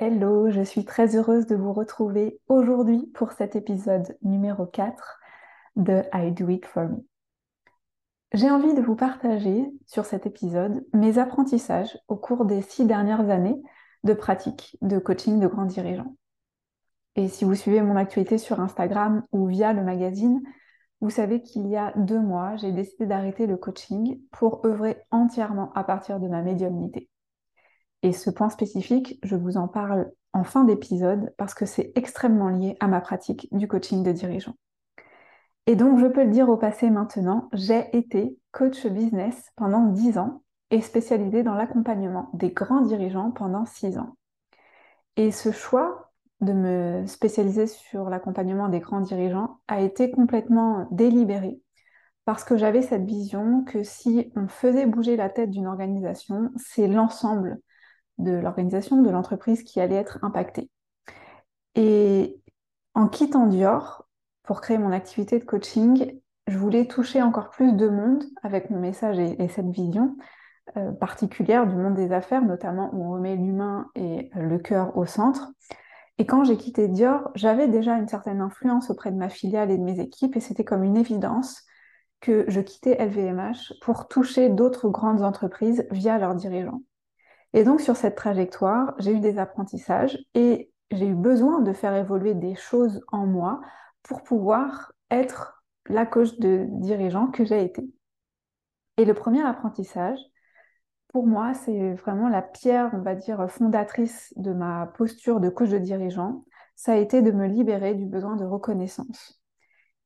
Hello, je suis très heureuse de vous retrouver aujourd'hui pour cet épisode numéro 4 de I Do It For Me. J'ai envie de vous partager sur cet épisode mes apprentissages au cours des six dernières années de pratique de coaching de grands dirigeants. Et si vous suivez mon actualité sur Instagram ou via le magazine, vous savez qu'il y a deux mois, j'ai décidé d'arrêter le coaching pour œuvrer entièrement à partir de ma médiumnité. Et ce point spécifique, je vous en parle en fin d'épisode parce que c'est extrêmement lié à ma pratique du coaching de dirigeants. Et donc, je peux le dire au passé maintenant, j'ai été coach business pendant 10 ans et spécialisée dans l'accompagnement des grands dirigeants pendant 6 ans. Et ce choix de me spécialiser sur l'accompagnement des grands dirigeants a été complètement délibéré parce que j'avais cette vision que si on faisait bouger la tête d'une organisation, c'est l'ensemble de l'organisation, de l'entreprise qui allait être impactée. Et en quittant Dior pour créer mon activité de coaching, je voulais toucher encore plus de monde avec mon message et, cette vision euh, particulière du monde des affaires, notamment où on remet l'humain et le cœur au centre. Et quand j'ai quitté Dior, j'avais déjà une certaine influence auprès de ma filiale et de mes équipes, et c'était comme une évidence que je quittais LVMH pour toucher d'autres grandes entreprises via leurs dirigeants. Et donc sur cette trajectoire, j'ai eu des apprentissages et j'ai eu besoin de faire évoluer des choses en moi pour pouvoir être la coach de dirigeant que j'ai été. Et le premier apprentissage, pour moi, c'est vraiment la pierre, on va dire, fondatrice de ma posture de coach de dirigeant. Ça a été de me libérer du besoin de reconnaissance.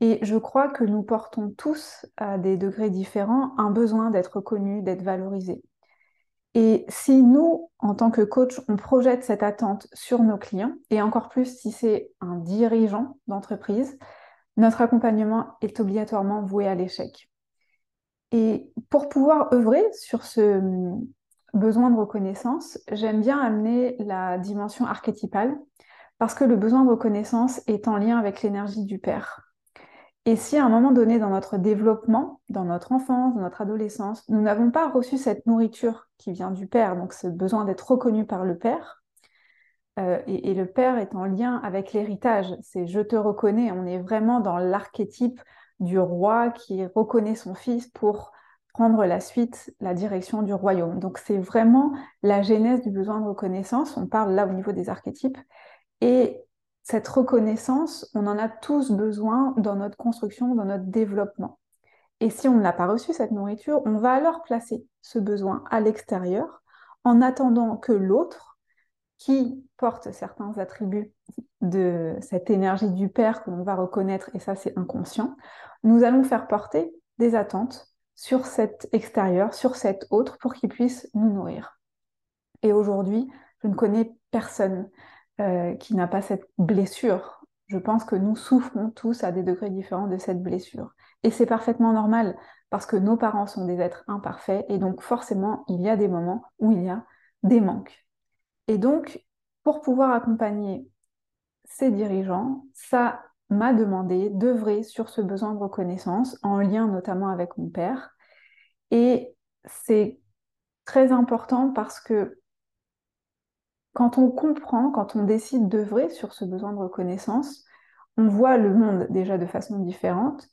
Et je crois que nous portons tous, à des degrés différents, un besoin d'être reconnus, d'être valorisés. Et si nous, en tant que coach, on projette cette attente sur nos clients, et encore plus si c'est un dirigeant d'entreprise, notre accompagnement est obligatoirement voué à l'échec. Et pour pouvoir œuvrer sur ce hum, besoin de reconnaissance, j'aime bien amener la dimension archétypale, parce que le besoin de reconnaissance est en lien avec l'énergie du père. Et si à un moment donné dans notre développement, dans notre enfance, dans notre adolescence, nous n'avons pas reçu cette nourriture qui vient du Père, donc ce besoin d'être reconnu par le Père, euh, et, le Père est en lien avec l'héritage, c'est je te reconnais, on est vraiment dans l'archétype du roi qui reconnaît son fils pour prendre la suite, la direction du royaume. Donc c'est vraiment la genèse du besoin de reconnaissance, on parle là au niveau des archétypes, et cette reconnaissance, on en a tous besoin dans notre construction, dans notre développement. Et si on ne l'a pas reçu, cette nourriture, on va alors placer ce besoin à l'extérieur en attendant que l'autre, qui porte certains attributs de cette énergie du Père que l'on va reconnaître, et ça c'est inconscient, nous allons faire porter des attentes sur cet extérieur, sur cet autre, pour qu'il puisse nous nourrir. Et aujourd'hui, je ne connais personne euh, qui n'a pas cette blessure. Je pense que nous souffrons tous à des degrés différents de cette blessure. Et c'est parfaitement normal parce que nos parents sont des êtres imparfaits et donc forcément il y a des moments où il y a des manques. Et donc pour pouvoir accompagner ces dirigeants, ça m'a demandé d'œuvrer sur ce besoin de reconnaissance en lien notamment avec mon père. Et c'est très important parce que quand on comprend, quand on décide d'œuvrer sur ce besoin de reconnaissance, on voit le monde déjà de façon différente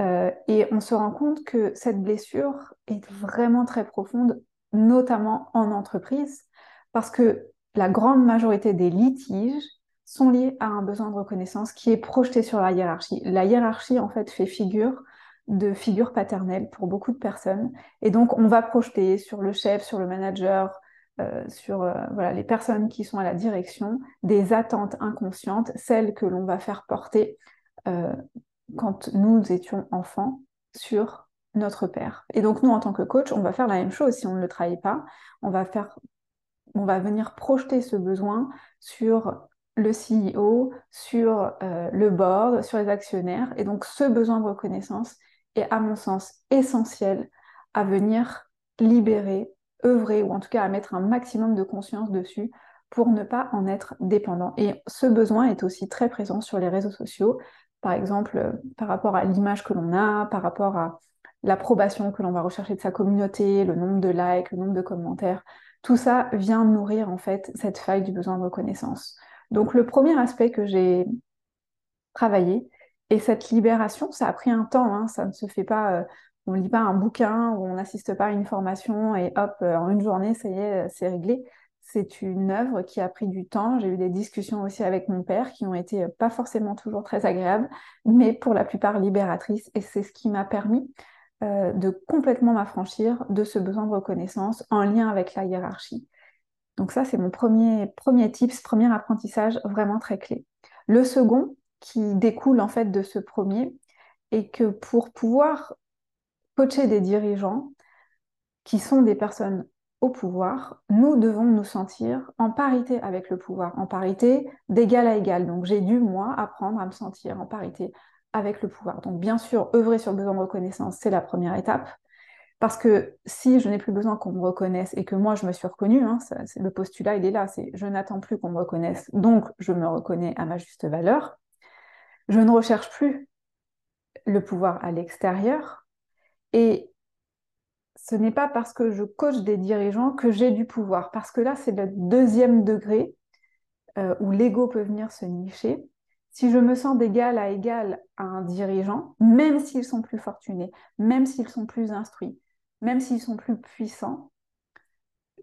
euh, et on se rend compte que cette blessure est vraiment très profonde, notamment en entreprise, parce que la grande majorité des litiges sont liés à un besoin de reconnaissance qui est projeté sur la hiérarchie. La hiérarchie, en fait, fait figure de figure paternelle pour beaucoup de personnes. Et donc, on va projeter sur le chef, sur le manager, euh, sur euh, voilà, les personnes qui sont à la direction, des attentes inconscientes, celles que l'on va faire porter euh, quand nous étions enfants sur notre père. Et donc nous, en tant que coach, on va faire la même chose si on ne le trahit pas. On va faire, on va venir projeter ce besoin sur le CEO, sur le board, sur les actionnaires. Et donc ce besoin de reconnaissance est, à mon sens, essentiel à venir libérer œuvrer ou en tout cas à mettre un maximum de conscience dessus pour ne pas en être dépendant. Et ce besoin est aussi très présent sur les réseaux sociaux, par exemple euh, par rapport à l'image que l'on a, par rapport à l'approbation que l'on va rechercher de sa communauté, le nombre de likes, le nombre de commentaires. Tout ça vient nourrir en fait cette faille du besoin de reconnaissance. Donc le premier aspect que j'ai travaillé, et cette libération, ça a pris un temps, hein, ça ne se fait pas, euh, on ne lit pas un bouquin ou on n'assiste pas à une formation et hop, euh, en une journée, ça y est, c'est réglé. C'est une œuvre qui a pris du temps. J'ai eu des discussions aussi avec mon père qui ont été euh, pas forcément toujours très agréables, mais pour la plupart libératrices. Et c'est ce qui m'a permis de complètement m'affranchir de ce besoin de reconnaissance en lien avec la hiérarchie. Donc ça, c'est mon premier, premier tips, premier apprentissage vraiment très clé. Le second, qui découle en fait de ce premier, est que pour pouvoir coacher des dirigeants qui sont des personnes au pouvoir, nous devons nous sentir en parité avec le pouvoir, en parité d'égal à égal. Donc j'ai dû, moi, apprendre à me sentir en parité avec le pouvoir. Donc bien sûr, œuvrer sur le besoin de reconnaissance, c'est la première étape. Parce que si je n'ai plus besoin qu'on me reconnaisse et que moi je me suis reconnue, hein, le postulat il est là, c'est je n'attends plus qu'on me reconnaisse, donc je me reconnais à ma juste valeur. Je ne recherche plus le pouvoir à l'extérieur et ce n'est pas parce que je coach des dirigeants que j'ai du pouvoir, parce que là c'est le deuxième degré euh, où l'ego peut venir se nicher. Si je me sens d'égal à égal à un dirigeant, même s'ils sont plus fortunés, même s'ils sont plus instruits, même s'ils sont plus puissants,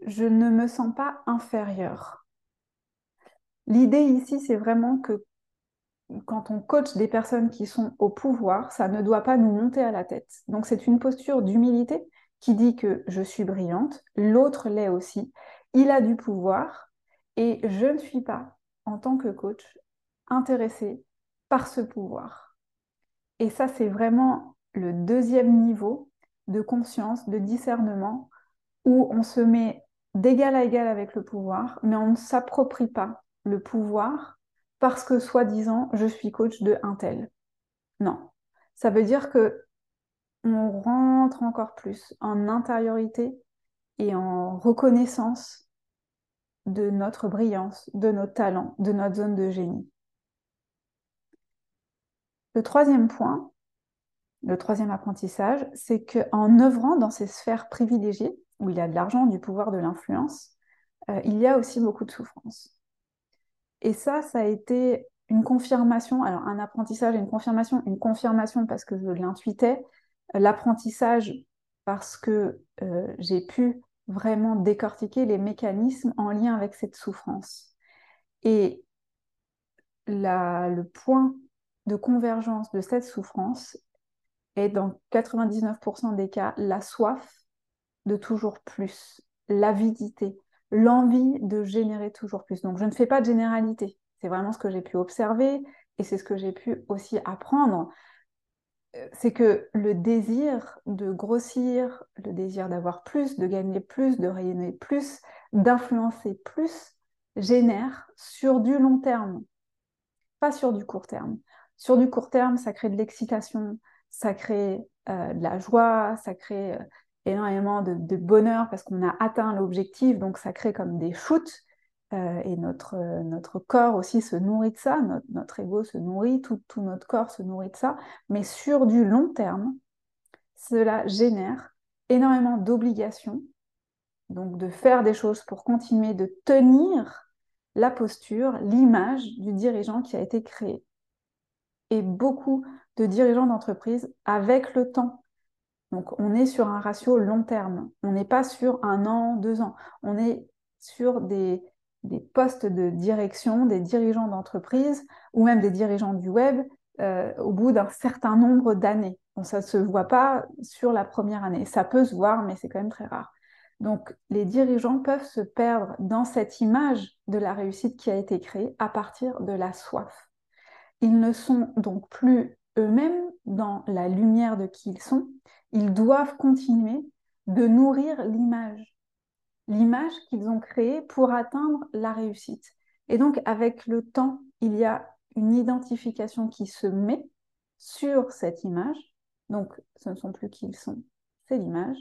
je ne me sens pas inférieure. L'idée ici, c'est vraiment que quand on coach des personnes qui sont au pouvoir, ça ne doit pas nous monter à la tête. Donc c'est une posture d'humilité qui dit que je suis brillante, l'autre l'est aussi, il a du pouvoir et je ne suis pas, en tant que coach, intéressée par ce pouvoir. Et ça, c'est vraiment le deuxième niveau de conscience, de discernement, où on se met d'égal à égal avec le pouvoir, mais on ne s'approprie pas le pouvoir parce que soi-disant je suis coach de un tel. Non, ça veut dire que on rentre encore plus en intériorité et en reconnaissance de notre brillance, de nos talents, de notre zone de génie. Le troisième point, le troisième apprentissage, c'est qu'en œuvrant dans ces sphères privilégiées, où il y a de l'argent, du pouvoir, de l'influence, euh, il y a aussi beaucoup de souffrance. Et ça, ça a été une confirmation, alors un apprentissage et une confirmation, une confirmation parce que je l'intuitais, l'apprentissage parce que euh, j'ai pu vraiment décortiquer les mécanismes en lien avec cette souffrance. Et le point de convergence de cette souffrance est dans 99% des cas la soif de toujours plus, l'avidité, l'envie de générer toujours plus. Donc je ne fais pas de généralité, c'est vraiment ce que j'ai pu observer et c'est ce que j'ai pu aussi apprendre. Euh, c'est que le désir de grossir, le désir d'avoir plus, de gagner plus, de rayonner plus, d'influencer plus, génère sur du long terme, pas sur du court terme. Sur du court terme, ça crée de l'excitation, ça crée euh, de la joie, ça crée euh, énormément de, bonheur parce qu'on a atteint l'objectif, donc ça crée comme des shoots. Euh, et notre, notre corps aussi se nourrit de ça, notre, notre ego se nourrit, tout, tout, notre corps se nourrit de ça. Mais sur du long terme, cela génère énormément d'obligations, donc de faire des choses pour continuer de tenir la posture, l'image du dirigeant qui a été créé. Et beaucoup de dirigeants d'entreprise, avec le temps, donc on est sur un ratio long terme, on n'est pas sur un an, deux ans, on est sur des, postes de direction, des dirigeants d'entreprise ou même des dirigeants du web euh, au bout d'un certain nombre d'années. ça ne se voit pas sur la première année. Ça peut se voir, mais c'est quand même très rare. Donc les dirigeants peuvent se perdre dans cette image de la réussite qui a été créée à partir de la soif. Ils ne sont donc plus eux-mêmes dans la lumière de qui ils sont, ils doivent continuer de nourrir l'image, l'image qu'ils ont créée pour atteindre la réussite. Et donc, avec le temps, il y a une identification qui se met sur cette image. Donc, ce ne sont plus qui ils sont, c'est l'image.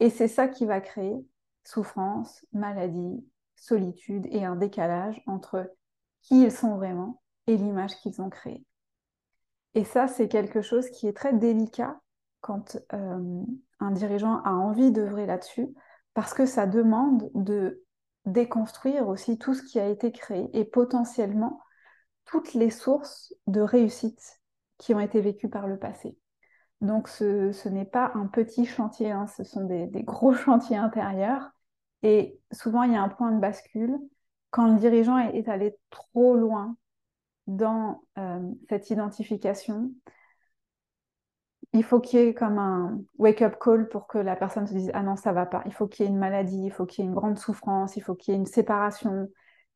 Et c'est ça qui va créer souffrance, maladie, solitude et un décalage entre qui ils sont vraiment et l'image qu'ils ont créée. Et ça, c'est quelque chose qui est très délicat quand euh, un dirigeant a envie d'œuvrer là-dessus, parce que ça demande de déconstruire aussi tout ce qui a été créé et potentiellement toutes les sources de réussite qui ont été vécues par le passé. Donc ce, n'est pas un petit chantier, hein, ce sont des, gros chantiers intérieurs. Et souvent, il y a un point de bascule quand le dirigeant est, allé trop loin dans euh, cette identification. Il faut qu'il y ait comme un wake-up call pour que la personne se dise Ah non, ça va pas. Il faut qu'il y ait une maladie, il faut qu'il y ait une grande souffrance, il faut qu'il y ait une séparation,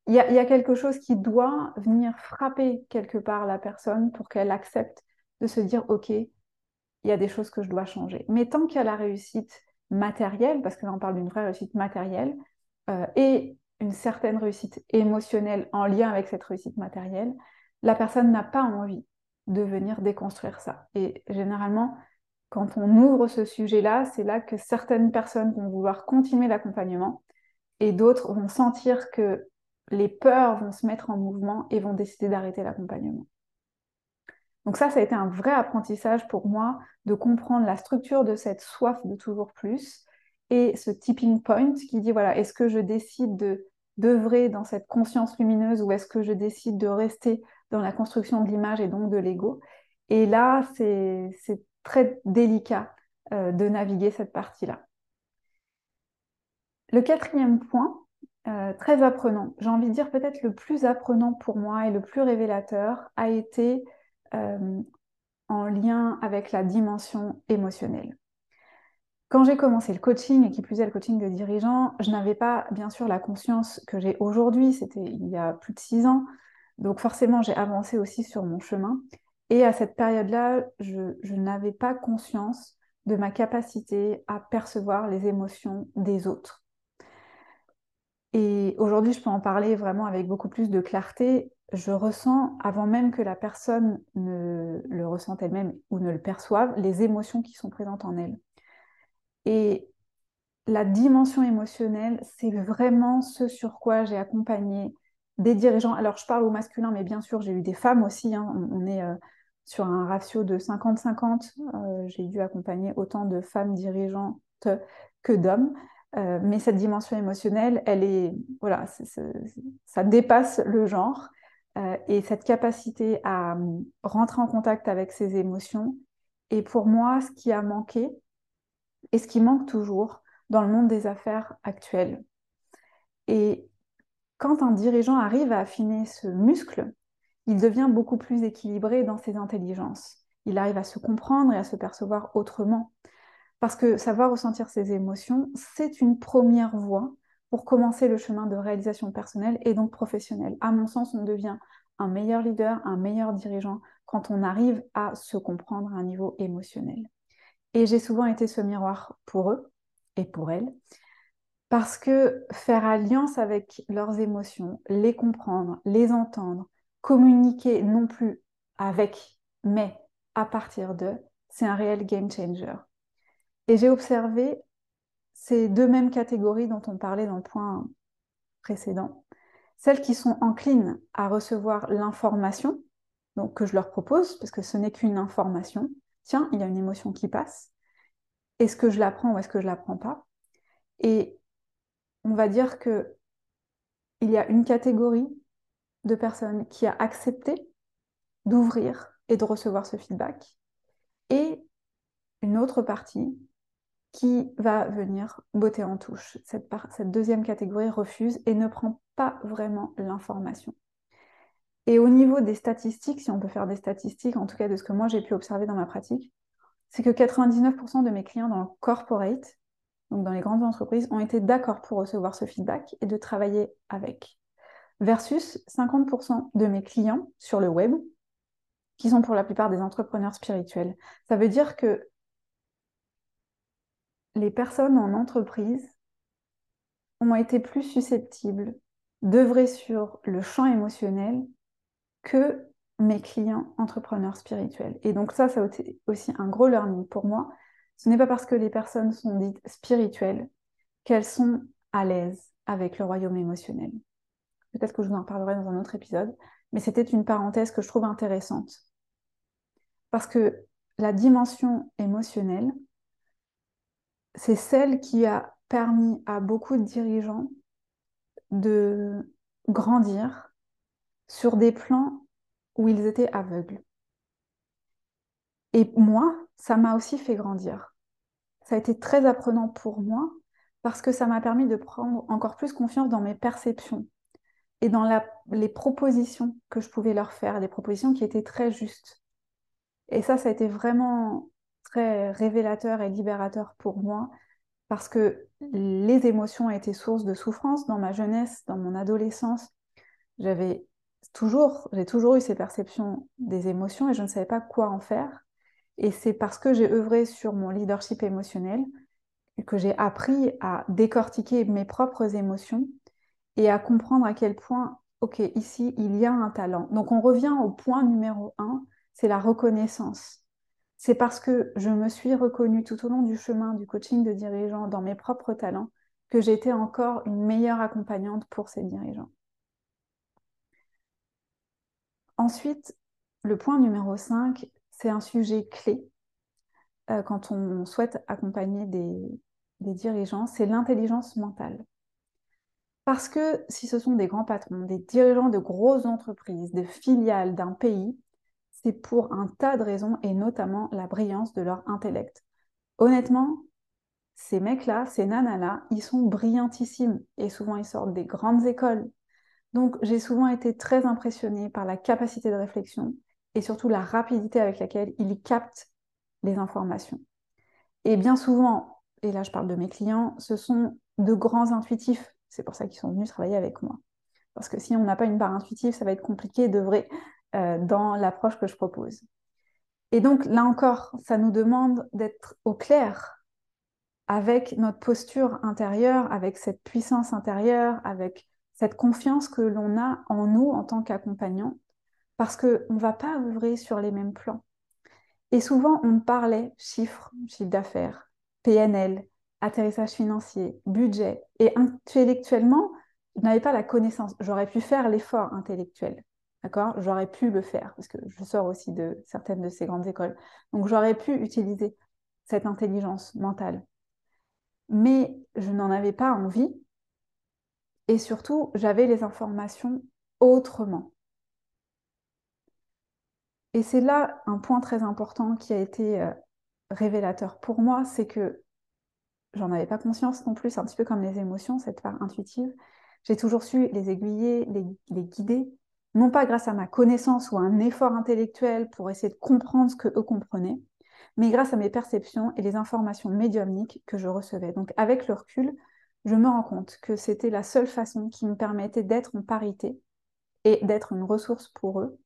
il y, a, quelque chose qui doit venir frapper quelque part la personne pour qu'elle accepte de se dire, OK, il y a des choses que je dois changer. Mais tant qu'il y a la réussite matérielle, parce que là on parle d'une vraie réussite matérielle, euh, et une certaine réussite émotionnelle en lien avec cette réussite matérielle, la personne n'a pas envie de venir déconstruire ça. Et généralement, quand on ouvre ce sujet-là, c'est là que certaines personnes vont vouloir continuer l'accompagnement et d'autres vont sentir que les peurs vont se mettre en mouvement et vont décider d'arrêter l'accompagnement. Donc ça, ça a été un vrai apprentissage pour moi de comprendre la structure de cette soif de toujours plus et ce tipping point qui dit, voilà, est-ce que je décide de d'œuvrer dans cette conscience lumineuse ou est-ce que je décide de rester dans la construction de l'image et donc de l'ego Et là, c'est très délicat euh, de naviguer cette partie-là. Le quatrième point, euh, très apprenant. J'ai envie de dire peut-être le plus apprenant pour moi et le plus révélateur a été euh, en lien avec la dimension émotionnelle. Quand j'ai commencé le coaching, et qui plus est le coaching de dirigeants, je n'avais pas bien sûr la conscience que j'ai aujourd'hui, c'était il y a plus de six ans, donc forcément j'ai avancé aussi sur mon chemin. Et à cette période-là, je n'avais pas conscience de ma capacité à percevoir les émotions des autres. Et aujourd'hui, je peux en parler vraiment avec beaucoup plus de clarté. Je ressens, avant même que la personne ne le ressente elle-même ou ne le perçoive, les émotions qui sont présentes en elle. Et la dimension émotionnelle, c'est vraiment ce sur quoi j'ai accompagné des dirigeants. Alors, je parle au masculin, mais bien sûr, j'ai eu des femmes aussi. Hein. On, est euh, sur un ratio de 50-50. Euh, j'ai dû accompagner autant de femmes dirigeantes que d'hommes. Euh, mais cette dimension émotionnelle, elle est, voilà, ça dépasse le genre. Et cette capacité à euh, rentrer en contact avec ses émotions est pour moi ce qui a manqué et ce qui manque toujours dans le monde des affaires actuelles. Et quand un dirigeant arrive à affiner ce muscle, il devient beaucoup plus équilibré dans ses intelligences. Il arrive à se comprendre et à se percevoir autrement. Parce que savoir ressentir ses émotions, c'est une première voie pour commencer le chemin de réalisation personnelle et donc professionnelle. À mon sens, on devient un meilleur leader, un meilleur dirigeant quand on arrive à se comprendre à un niveau émotionnel. Et j'ai souvent été ce miroir pour eux et pour elles, parce que faire alliance avec leurs émotions, les comprendre, les entendre, communiquer non plus avec, mais à partir d'eux, c'est un réel game changer. Et j'ai observé ces deux mêmes catégories dont on parlait dans le point précédent. Celles qui sont enclines à recevoir l'information, donc que je leur propose, parce que ce n'est qu'une information. Tiens, il y a une émotion qui passe. Est-ce que je la prends ou est-ce que je la prends pas? Et on va dire que il y a une catégorie de personnes qui a accepté d'ouvrir et de recevoir ce feedback, et une autre partie qui va venir botter en touche. Cette, cette deuxième catégorie refuse et ne prend pas vraiment l'information. Et au niveau des statistiques, si on peut faire des statistiques, en tout cas de ce que moi j'ai pu observer dans ma pratique, c'est que 99% de mes clients dans le corporate, donc dans les grandes entreprises, ont été d'accord pour recevoir ce feedback et de travailler avec. Versus 50% de mes clients sur le web, qui sont pour la plupart des entrepreneurs spirituels. Ça veut dire que les personnes en entreprise ont été plus susceptibles d'œuvrer sur le champ émotionnel que mes clients entrepreneurs spirituels. Et donc ça, ça a été aussi un gros learning pour moi. Ce n'est pas parce que les personnes sont dites spirituelles qu'elles sont à l'aise avec le royaume émotionnel. Peut-être que je vous en parlerai dans un autre épisode, mais c'était une parenthèse que je trouve intéressante. Parce que la dimension émotionnelle, c'est celle qui a permis à beaucoup de dirigeants de grandir sur des plans où ils étaient aveugles. Et moi, ça m'a aussi fait grandir. Ça a été très apprenant pour moi parce que ça m'a permis de prendre encore plus confiance dans mes perceptions et dans les propositions que je pouvais leur faire, des propositions qui étaient très justes. Et ça, ça a été vraiment très révélateur et libérateur pour moi parce que les émotions étaient source de souffrance dans ma jeunesse, dans mon adolescence. J'avais toujours, j'ai toujours eu ces perceptions des émotions et je ne savais pas quoi en faire. Et c'est parce que j'ai œuvré sur mon leadership émotionnel que j'ai appris à décortiquer mes propres émotions et à comprendre à quel point, ok, ici, il y a un talent. Donc on revient au point numéro un, c'est la reconnaissance. C'est parce que je me suis reconnue tout au long du chemin du coaching de dirigeants dans mes propres talents que j'étais encore une meilleure accompagnante pour ces dirigeants. Ensuite, le point numéro 5, c'est un sujet clé euh, quand on souhaite accompagner des, dirigeants, c'est l'intelligence mentale. Parce que si ce sont des grands patrons, des dirigeants de grosses entreprises, des filiales d'un pays, c'est pour un tas de raisons et notamment la brillance de leur intellect. Honnêtement, ces mecs-là, ces nanas-là, ils sont brillantissimes et souvent ils sortent des grandes écoles. Donc j'ai souvent été très impressionnée par la capacité de réflexion et surtout la rapidité avec laquelle ils captent les informations. Et bien souvent, et là je parle de mes clients, ce sont de grands intuitifs. C'est pour ça qu'ils sont venus travailler avec moi. Parce que si on n'a pas une barre intuitive, ça va être compliqué vrai euh, dans l'approche que je propose. Et donc là encore, ça nous demande d'être au clair avec notre posture intérieure, avec cette puissance intérieure, avec cette confiance que l'on a en nous en tant qu'accompagnant, parce qu'on ne va pas œuvrer sur les mêmes plans. Et souvent, on parlait chiffres, chiffre d'affaires, PNL, atterrissage financier, budget. Et intellectuellement, je n'avais pas la connaissance. J'aurais pu faire l'effort intellectuel. D'accord? J'aurais pu le faire, parce que je sors aussi de certaines de ces grandes écoles. Donc, j'aurais pu utiliser cette intelligence mentale. Mais je n'en avais pas envie. Et surtout, j'avais les informations autrement. Et c'est là un point très important qui a été euh, révélateur pour moi, c'est que j'en avais pas conscience non plus, un petit peu comme les émotions, cette part intuitive. J'ai toujours su les aiguiller, les, guider, non pas grâce à ma connaissance ou à un effort intellectuel pour essayer de comprendre ce que eux comprenaient, mais grâce à mes perceptions et les informations médiumniques que je recevais. Donc avec le recul, je me rends compte que c'était la seule façon qui me permettait d'être en parité et d'être une ressource pour eux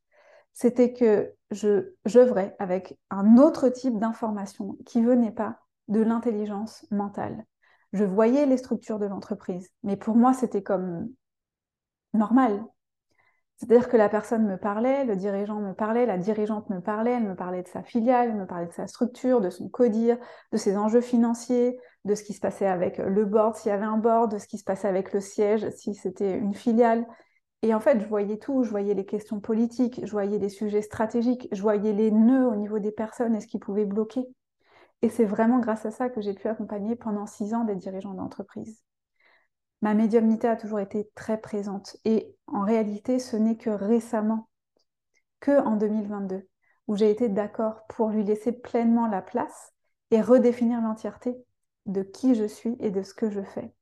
c'était que je j'œuvrais avec un autre type d'information qui venait pas de l'intelligence mentale. Je voyais les structures de l'entreprise, mais pour moi, c'était comme normal. C'est-à-dire que la personne me parlait, le dirigeant me parlait, la dirigeante me parlait, elle me parlait de sa filiale, elle me parlait de sa structure, de son codir, de ses enjeux financiers, de ce qui se passait avec le board s'il y avait un board, de ce qui se passait avec le siège si c'était une filiale. Et en fait, je voyais tout, je voyais les questions politiques, je voyais les sujets stratégiques, je voyais les nœuds au niveau des personnes et ce qui pouvait bloquer. Et c'est vraiment grâce à ça que j'ai pu accompagner pendant six ans des dirigeants d'entreprise. Ma médiumnité a toujours été très présente et en réalité, ce n'est que récemment, que en 2022, où j'ai été d'accord pour lui laisser pleinement la place et redéfinir l'entièreté de qui je suis et de ce que je fais.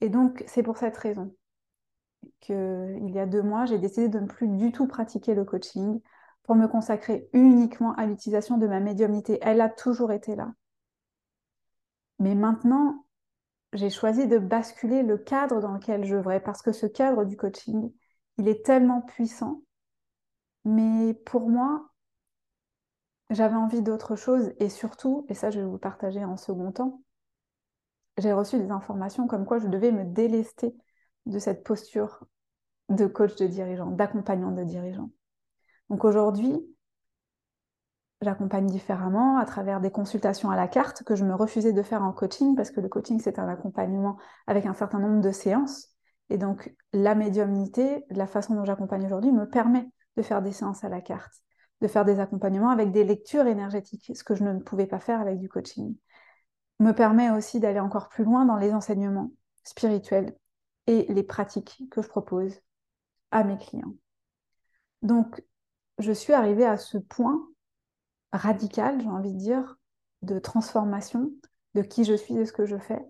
Et donc, c'est pour cette raison qu'il y a deux mois, j'ai décidé de ne plus du tout pratiquer le coaching pour me consacrer uniquement à l'utilisation de ma médiumnité. Elle a toujours été là. Mais maintenant, j'ai choisi de basculer le cadre dans lequel je voudrais, parce que ce cadre du coaching, il est tellement puissant. Mais pour moi, j'avais envie d'autre chose et surtout, et ça je vais vous partager en second temps, j'ai reçu des informations comme quoi je devais me délester de cette posture de coach de dirigeant, d'accompagnant de dirigeant. Donc aujourd'hui, j'accompagne différemment à travers des consultations à la carte que je me refusais de faire en coaching parce que le coaching, c'est un accompagnement avec un certain nombre de séances. Et donc, la médiumnité, la façon dont j'accompagne aujourd'hui, me permet de faire des séances à la carte, de faire des accompagnements avec des lectures énergétiques, ce que je ne pouvais pas faire avec du coaching. me permet aussi d'aller encore plus loin dans les enseignements spirituels et les pratiques que je propose à mes clients. Donc, je suis arrivée à ce point radical, j'ai envie de dire, de transformation de qui je suis, de ce que je fais,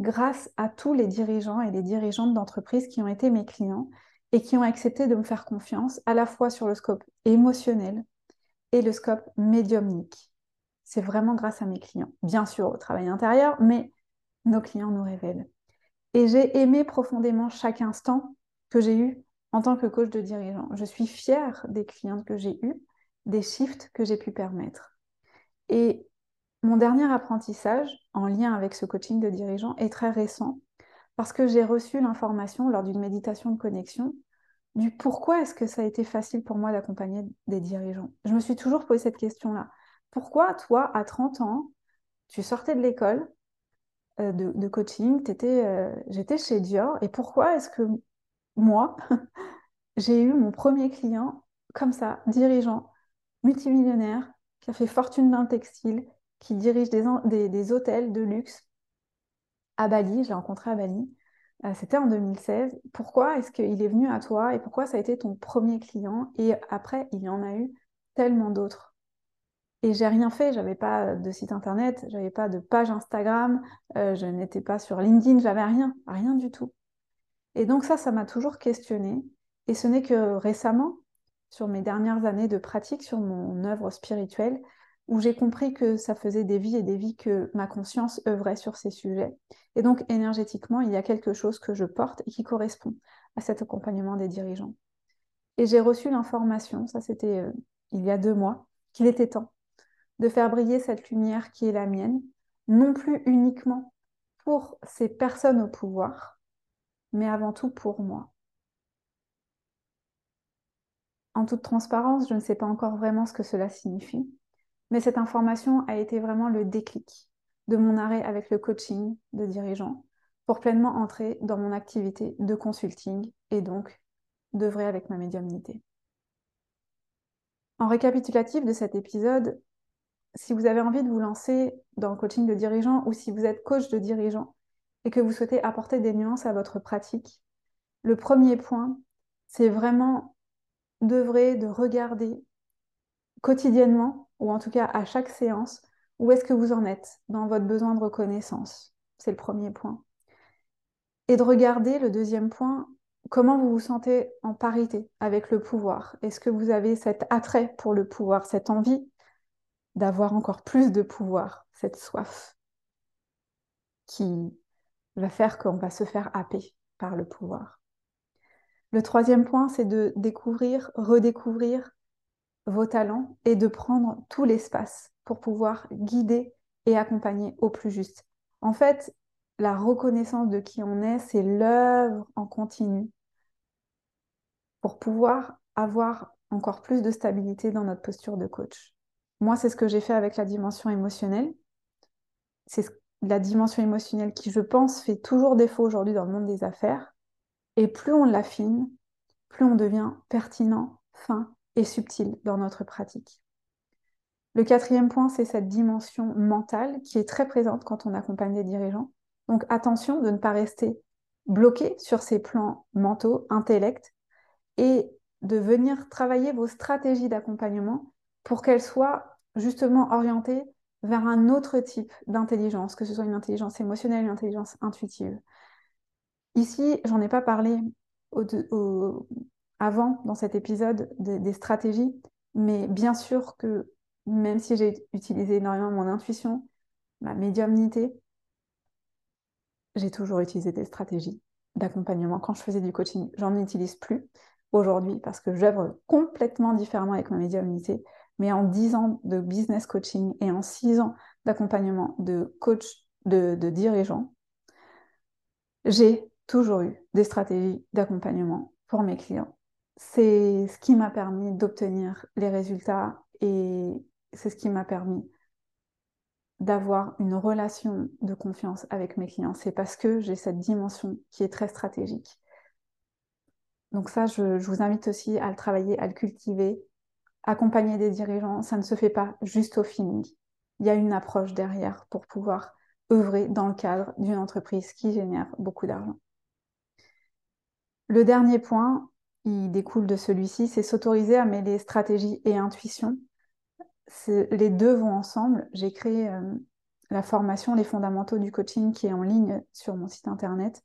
grâce à tous les dirigeants et les dirigeantes d'entreprises qui ont été mes clients et qui ont accepté de me faire confiance à la fois sur le scope émotionnel et le scope médiumnique. C'est vraiment grâce à mes clients, bien sûr au travail intérieur, mais nos clients nous révèlent. Et j'ai aimé profondément chaque instant que j'ai eu en tant que coach de dirigeant. Je suis fière des clientes que j'ai eues, des shifts que j'ai pu permettre. Et mon dernier apprentissage en lien avec ce coaching de dirigeant est très récent parce que j'ai reçu l'information lors d'une méditation de connexion du pourquoi est-ce que ça a été facile pour moi d'accompagner des dirigeants. Je me suis toujours posé cette question-là. Pourquoi toi, à 30 ans, tu sortais de l'école euh, de, coaching, euh, j'étais chez Dior, et pourquoi est-ce que moi, j'ai eu mon premier client comme ça, dirigeant, multimillionnaire, qui a fait fortune dans le textile, qui dirige des, hôtels de luxe à Bali, je l'ai rencontré à Bali, euh, c'était en 2016. Pourquoi est-ce qu'il est venu à toi et pourquoi ça a été ton premier client? Et après, il y en a eu tellement d'autres. Et j'ai rien fait, j'avais pas de site internet, j'avais pas de page Instagram, euh, je n'étais pas sur LinkedIn, j'avais rien, rien du tout. Et donc ça, ça m'a toujours questionné. Et ce n'est que récemment, sur mes dernières années de pratique sur mon œuvre spirituelle, où j'ai compris que ça faisait des vies et des vies que ma conscience œuvrait sur ces sujets. Et donc énergétiquement, il y a quelque chose que je porte et qui correspond à cet accompagnement des dirigeants. Et j'ai reçu l'information, ça c'était euh, il y a deux mois, qu'il était temps de faire briller cette lumière qui est la mienne, non plus uniquement pour ces personnes au pouvoir, mais avant tout pour moi. En toute transparence, je ne sais pas encore vraiment ce que cela signifie, mais cette information a été vraiment le déclic de mon arrêt avec le coaching de dirigeant pour pleinement entrer dans mon activité de consulting et donc d'œuvrer avec ma médiumnité. En récapitulatif de cet épisode, si vous avez envie de vous lancer dans le coaching de dirigeant ou si vous êtes coach de dirigeant et que vous souhaitez apporter des nuances à votre pratique, le premier point, c'est vraiment d'œuvrer, de regarder quotidiennement, ou en tout cas à chaque séance, où est-ce que vous en êtes dans votre besoin de reconnaissance. C'est le premier point. Et de regarder, le deuxième point, comment vous vous sentez en parité avec le pouvoir. Est-ce que vous avez cet attrait pour le pouvoir, cette envie d'avoir encore plus de pouvoir, cette soif qui va faire qu'on va se faire happer par le pouvoir. Le troisième point, c'est de découvrir, redécouvrir vos talents et de prendre tout l'espace pour pouvoir guider et accompagner au plus juste. En fait, la reconnaissance de qui on est, c'est l'œuvre en continu pour pouvoir avoir encore plus de stabilité dans notre posture de coach. Moi, c'est ce que j'ai fait avec la dimension émotionnelle. C'est la dimension émotionnelle qui, je pense, fait toujours défaut aujourd'hui dans le monde des affaires. Et plus on l'affine, plus on devient pertinent, fin et subtil dans notre pratique. Le quatrième point, c'est cette dimension mentale qui est très présente quand on accompagne des dirigeants. Donc attention de ne pas rester bloqué sur ces plans mentaux, intellect, et de venir travailler vos stratégies d'accompagnement pour qu'elles soient justement orientées vers un autre type d'intelligence, que ce soit une intelligence émotionnelle, une intelligence intuitive. Ici, j'en ai pas parlé avant dans cet épisode des stratégies, mais bien sûr que même si j'ai utilisé énormément mon intuition, ma médiumnité, j'ai toujours utilisé des stratégies d'accompagnement. Quand je faisais du coaching, j'en utilise plus aujourd'hui parce que j'œuvre complètement différemment avec ma médiumnité. Mais en 10 ans de business coaching et en 6 ans d'accompagnement de coach, de, de dirigeants, j'ai toujours eu des stratégies d'accompagnement pour mes clients c'est ce qui m'a permis d'obtenir les résultats et c'est ce qui m'a permis d'avoir une relation de confiance avec mes clients. C'est parce que j'ai cette dimension qui est très stratégique. Donc ça, je, vous invite aussi à le travailler, à le cultiver. Accompagner des dirigeants, ça ne se fait pas juste au feeling. Il y a une approche derrière pour pouvoir œuvrer dans le cadre d'une entreprise qui génère beaucoup d'argent. Le dernier point, il découle de celui-ci, c'est s'autoriser à mêler stratégie et intuition. Les deux vont ensemble. J'ai créé euh, la formation Les fondamentaux du coaching qui est en ligne sur mon site internet,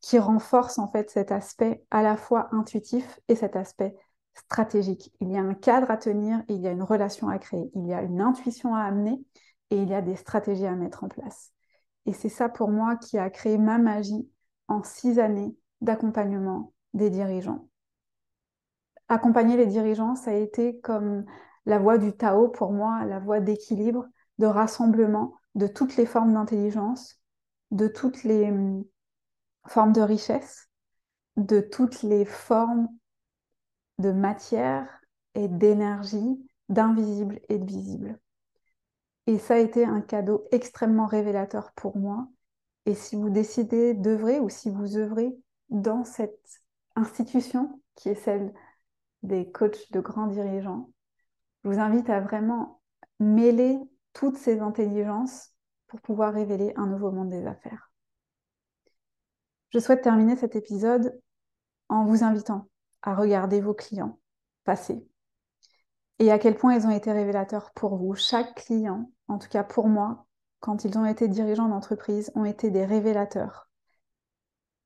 qui renforce en fait cet aspect à la fois intuitif et cet aspect stratégique. Il y a un cadre à tenir, il y a une relation à créer, il y a une intuition à amener et il y a des stratégies à mettre en place. Et c'est ça pour moi qui a créé ma magie en six années d'accompagnement des dirigeants. Accompagner les dirigeants, ça a été comme la voie du Tao pour moi, la voie d'équilibre, de rassemblement de toutes les formes d'intelligence, de toutes les hum, formes de richesse, de toutes les formes de matière et d'énergie, d'invisible et de visible. Et ça a été un cadeau extrêmement révélateur pour moi. Et si vous décidez d'œuvrer ou si vous œuvrez dans cette institution qui est celle des coachs de grands dirigeants, je vous invite à vraiment mêler toutes ces intelligences pour pouvoir révéler un nouveau monde des affaires. Je souhaite terminer cet épisode en vous invitant à regarder vos clients passer et à quel point ils ont été révélateurs pour vous. Chaque client, en tout cas pour moi, quand ils ont été dirigeants d'entreprise, ont été des révélateurs.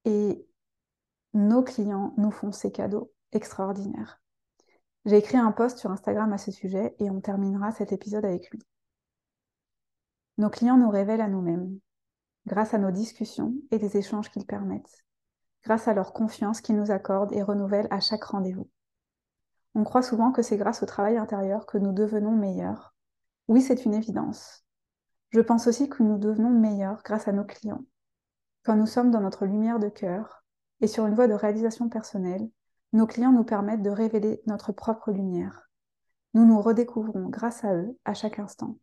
Et nos clients nous font ces cadeaux extraordinaires. J'ai écrit un post sur Instagram à ce sujet et on terminera cet épisode avec lui. Nos clients nous révèlent à nous-mêmes, grâce à nos discussions et les échanges qu'ils permettent grâce à leur confiance qu'ils nous accordent et renouvellent à chaque rendez-vous. On croit souvent que c'est grâce au travail intérieur que nous devenons meilleurs. Oui, c'est une évidence. Je pense aussi que nous devenons meilleurs grâce à nos clients. Quand nous sommes dans notre lumière de cœur et sur une voie de réalisation personnelle, nos clients nous permettent de révéler notre propre lumière. Nous nous redécouvrons grâce à eux à chaque instant.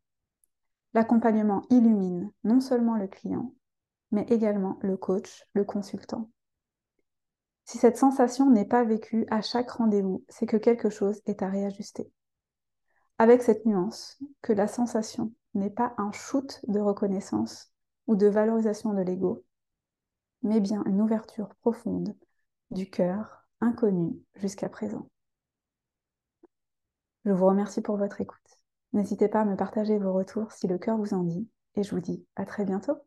L'accompagnement illumine non seulement le client, mais également le coach, le consultant. Si cette sensation n'est pas vécue à chaque rendez-vous, c'est que quelque chose est à réajuster. Avec cette nuance que la sensation n'est pas un shoot de reconnaissance ou de valorisation de l'ego, mais bien une ouverture profonde du cœur inconnu jusqu'à présent. Je vous remercie pour votre écoute. N'hésitez pas à me partager vos retours si le cœur vous en dit et je vous dis à très bientôt.